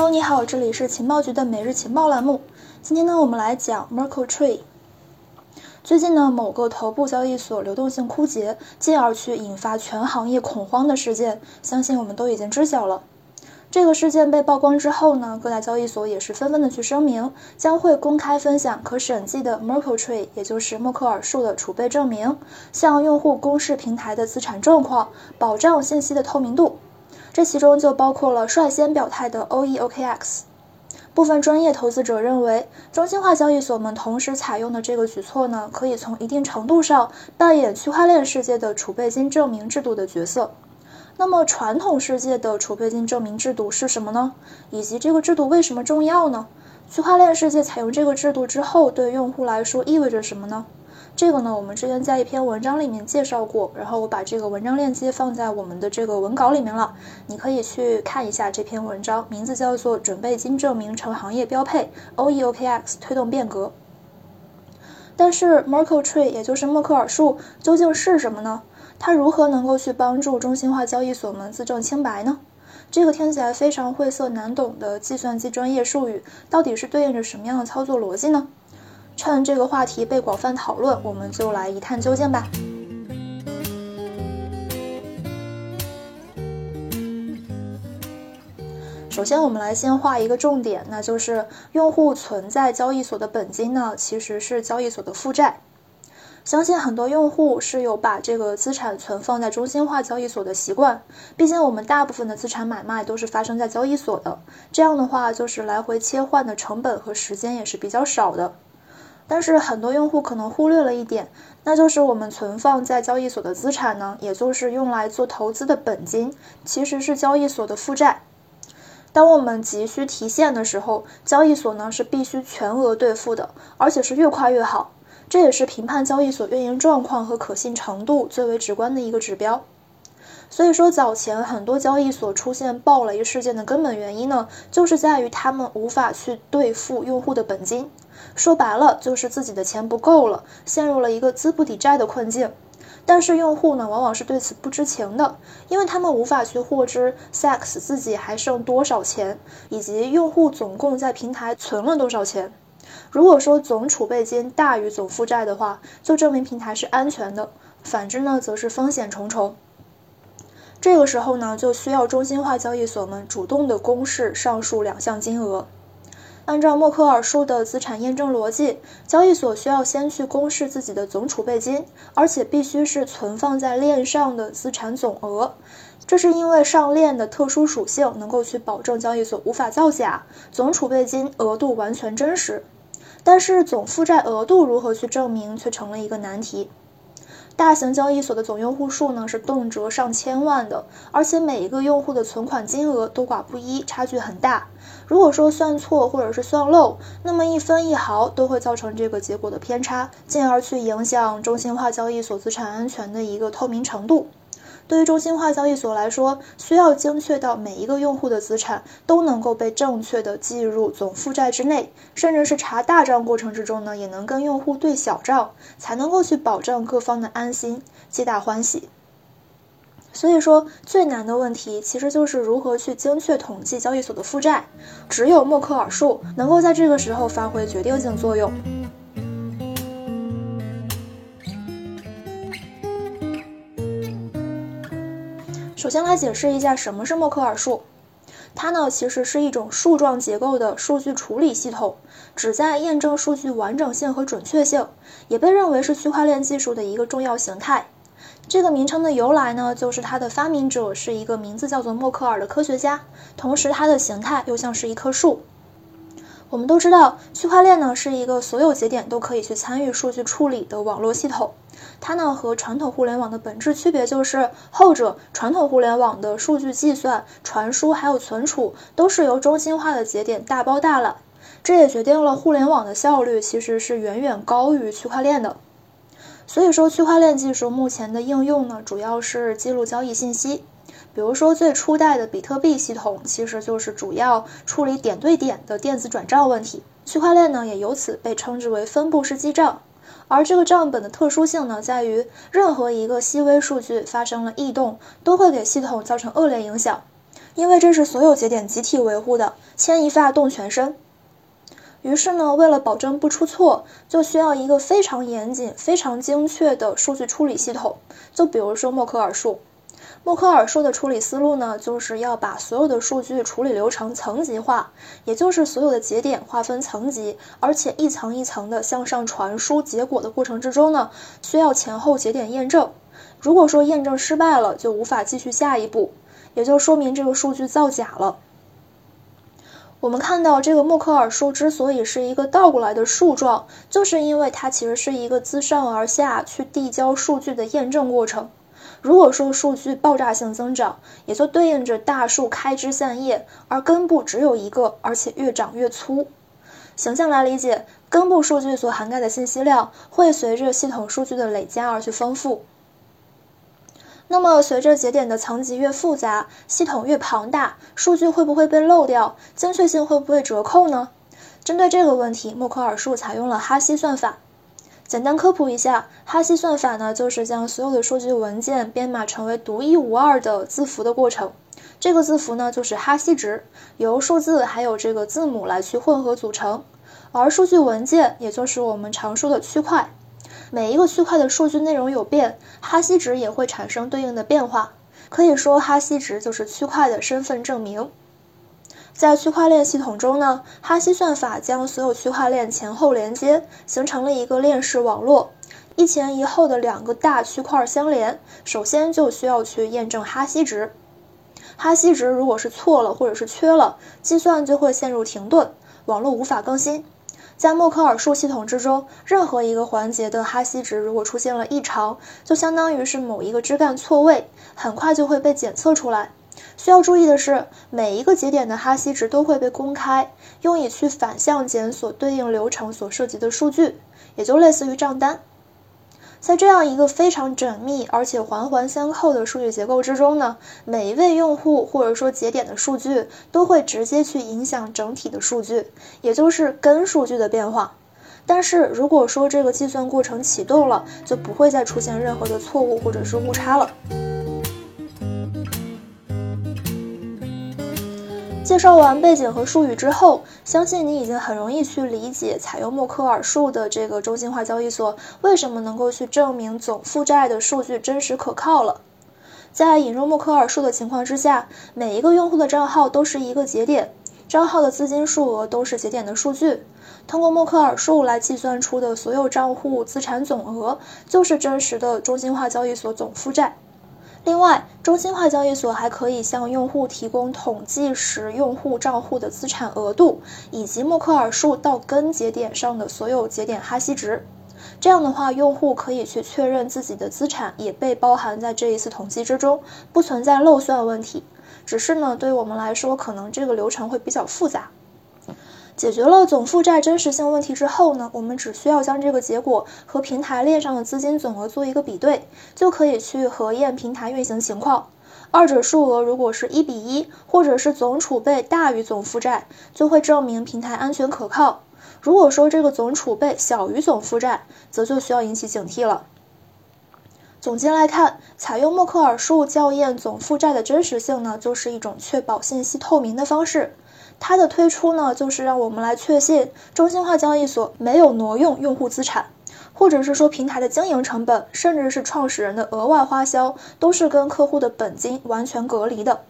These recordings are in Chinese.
Hello，你好，这里是情报局的每日情报栏目。今天呢，我们来讲 Merkle Tree。最近呢，某个头部交易所流动性枯竭，进而去引发全行业恐慌的事件，相信我们都已经知晓了。这个事件被曝光之后呢，各大交易所也是纷纷的去声明，将会公开分享可审计的 Merkle Tree，也就是默克尔树的储备证明，向用户公示平台的资产状况，保障信息的透明度。这其中就包括了率先表态的 OEOKX。部分专业投资者认为，中心化交易所们同时采用的这个举措呢，可以从一定程度上扮演区块链世界的储备金证明制度的角色。那么，传统世界的储备金证明制度是什么呢？以及这个制度为什么重要呢？区块链世界采用这个制度之后，对用户来说意味着什么呢？这个呢，我们之前在一篇文章里面介绍过，然后我把这个文章链接放在我们的这个文稿里面了，你可以去看一下这篇文章，名字叫做《准备金证明成行业标配，OEOKX 推动变革》。但是 Merkel Tree 也就是默克尔树究竟是什么呢？它如何能够去帮助中心化交易所们自证清白呢？这个听起来非常晦涩难懂的计算机专业术语，到底是对应着什么样的操作逻辑呢？趁这个话题被广泛讨论，我们就来一探究竟吧。首先，我们来先画一个重点，那就是用户存在交易所的本金呢，其实是交易所的负债。相信很多用户是有把这个资产存放在中心化交易所的习惯，毕竟我们大部分的资产买卖都是发生在交易所的，这样的话就是来回切换的成本和时间也是比较少的。但是很多用户可能忽略了一点，那就是我们存放在交易所的资产呢，也就是用来做投资的本金，其实是交易所的负债。当我们急需提现的时候，交易所呢是必须全额兑付的，而且是越快越好。这也是评判交易所运营状况和可信程度最为直观的一个指标。所以说，早前很多交易所出现暴雷事件的根本原因呢，就是在于他们无法去兑付用户的本金。说白了，就是自己的钱不够了，陷入了一个资不抵债的困境。但是用户呢，往往是对此不知情的，因为他们无法去获知 Sax 自己还剩多少钱，以及用户总共在平台存了多少钱。如果说总储备金大于总负债的话，就证明平台是安全的；反之呢，则是风险重重。这个时候呢，就需要中心化交易所们主动的公示上述两项金额。按照默克尔树的资产验证逻辑，交易所需要先去公示自己的总储备金，而且必须是存放在链上的资产总额。这是因为上链的特殊属性，能够去保证交易所无法造假，总储备金额度完全真实。但是总负债额度如何去证明，却成了一个难题。大型交易所的总用户数呢是动辄上千万的，而且每一个用户的存款金额多寡不一，差距很大。如果说算错或者是算漏，那么一分一毫都会造成这个结果的偏差，进而去影响中心化交易所资产安全的一个透明程度。对于中心化交易所来说，需要精确到每一个用户的资产都能够被正确的计入总负债之内，甚至是查大账过程之中呢，也能跟用户对小账，才能够去保证各方的安心，皆大欢喜。所以说，最难的问题其实就是如何去精确统计交易所的负债，只有默克尔树能够在这个时候发挥决定性作用。首先来解释一下什么是默克尔树，它呢其实是一种树状结构的数据处理系统，旨在验证数据完整性和准确性，也被认为是区块链技术的一个重要形态。这个名称的由来呢，就是它的发明者是一个名字叫做默克尔的科学家，同时它的形态又像是一棵树。我们都知道，区块链呢是一个所有节点都可以去参与数据处理的网络系统。它呢和传统互联网的本质区别就是，后者传统互联网的数据计算、传输还有存储都是由中心化的节点大包大揽，这也决定了互联网的效率其实是远远高于区块链的。所以说，区块链技术目前的应用呢，主要是记录交易信息，比如说最初代的比特币系统，其实就是主要处理点对点的电子转账问题。区块链呢，也由此被称之为分布式记账。而这个账本的特殊性呢，在于任何一个细微数据发生了异动，都会给系统造成恶劣影响。因为这是所有节点集体维护的，牵一发动全身。于是呢，为了保证不出错，就需要一个非常严谨、非常精确的数据处理系统。就比如说默克尔数，默克尔树的处理思路呢，就是要把所有的数据处理流程层级化，也就是所有的节点划分层级，而且一层一层的向上传输结果的过程之中呢，需要前后节点验证。如果说验证失败了，就无法继续下一步，也就说明这个数据造假了。我们看到这个默克尔树之所以是一个倒过来的树状，就是因为它其实是一个自上而下去递交数据的验证过程。如果说数据爆炸性增长，也就对应着大树开枝散叶，而根部只有一个，而且越长越粗。形象来理解，根部数据所涵盖的信息量会随着系统数据的累加而去丰富。那么，随着节点的层级越复杂，系统越庞大，数据会不会被漏掉？精确性会不会折扣呢？针对这个问题，默克尔树采用了哈希算法。简单科普一下，哈希算法呢，就是将所有的数据文件编码成为独一无二的字符的过程。这个字符呢，就是哈希值，由数字还有这个字母来去混合组成。而数据文件，也就是我们常说的区块。每一个区块的数据内容有变，哈希值也会产生对应的变化。可以说，哈希值就是区块的身份证明。在区块链系统中呢，哈希算法将所有区块链前后连接，形成了一个链式网络。一前一后的两个大区块相连，首先就需要去验证哈希值。哈希值如果是错了或者是缺了，计算就会陷入停顿，网络无法更新。在默克尔树系统之中，任何一个环节的哈希值如果出现了异常，就相当于是某一个枝干错位，很快就会被检测出来。需要注意的是，每一个节点的哈希值都会被公开，用以去反向检索对应流程所涉及的数据，也就类似于账单。在这样一个非常缜密而且环环相扣的数据结构之中呢，每一位用户或者说节点的数据都会直接去影响整体的数据，也就是根数据的变化。但是如果说这个计算过程启动了，就不会再出现任何的错误或者是误差了。介绍完背景和术语之后，相信你已经很容易去理解采用默克尔树的这个中心化交易所为什么能够去证明总负债的数据真实可靠了。在引入默克尔树的情况之下，每一个用户的账号都是一个节点，账号的资金数额都是节点的数据。通过默克尔树来计算出的所有账户资产总额，就是真实的中心化交易所总负债。另外，中心化交易所还可以向用户提供统计时用户账户的资产额度，以及默克尔树到根节点上的所有节点哈希值。这样的话，用户可以去确认自己的资产也被包含在这一次统计之中，不存在漏算问题。只是呢，对于我们来说，可能这个流程会比较复杂。解决了总负债真实性问题之后呢，我们只需要将这个结果和平台链上的资金总额做一个比对，就可以去核验平台运行情况。二者数额如果是一比一，或者是总储备大于总负债，就会证明平台安全可靠。如果说这个总储备小于总负债，则就需要引起警惕了。总结来看，采用默克尔树校验总负债的真实性呢，就是一种确保信息透明的方式。它的推出呢，就是让我们来确信中心化交易所没有挪用用户资产，或者是说平台的经营成本，甚至是创始人的额外花销，都是跟客户的本金完全隔离的。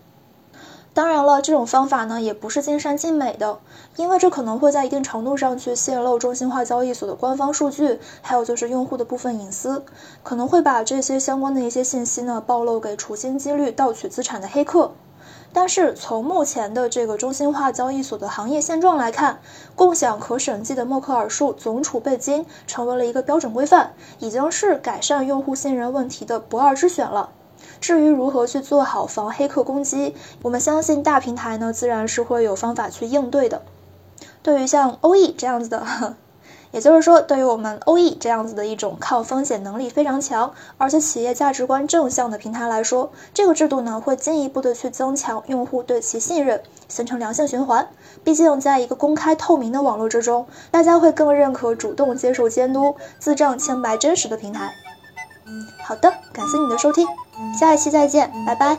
当然了，这种方法呢，也不是尽善尽美的，因为这可能会在一定程度上去泄露中心化交易所的官方数据，还有就是用户的部分隐私，可能会把这些相关的一些信息呢，暴露给处心积虑盗取资产的黑客。但是从目前的这个中心化交易所的行业现状来看，共享可审计的默克尔树总储备金成为了一个标准规范，已经是改善用户信任问题的不二之选了。至于如何去做好防黑客攻击，我们相信大平台呢自然是会有方法去应对的。对于像欧 e 这样子的。也就是说，对于我们 OE 这样子的一种抗风险能力非常强，而且企业价值观正向的平台来说，这个制度呢会进一步的去增强用户对其信任，形成良性循环。毕竟，在一个公开透明的网络之中，大家会更认可主动接受监督、自证清白真实的平台。好的，感谢你的收听，下一期再见，拜拜。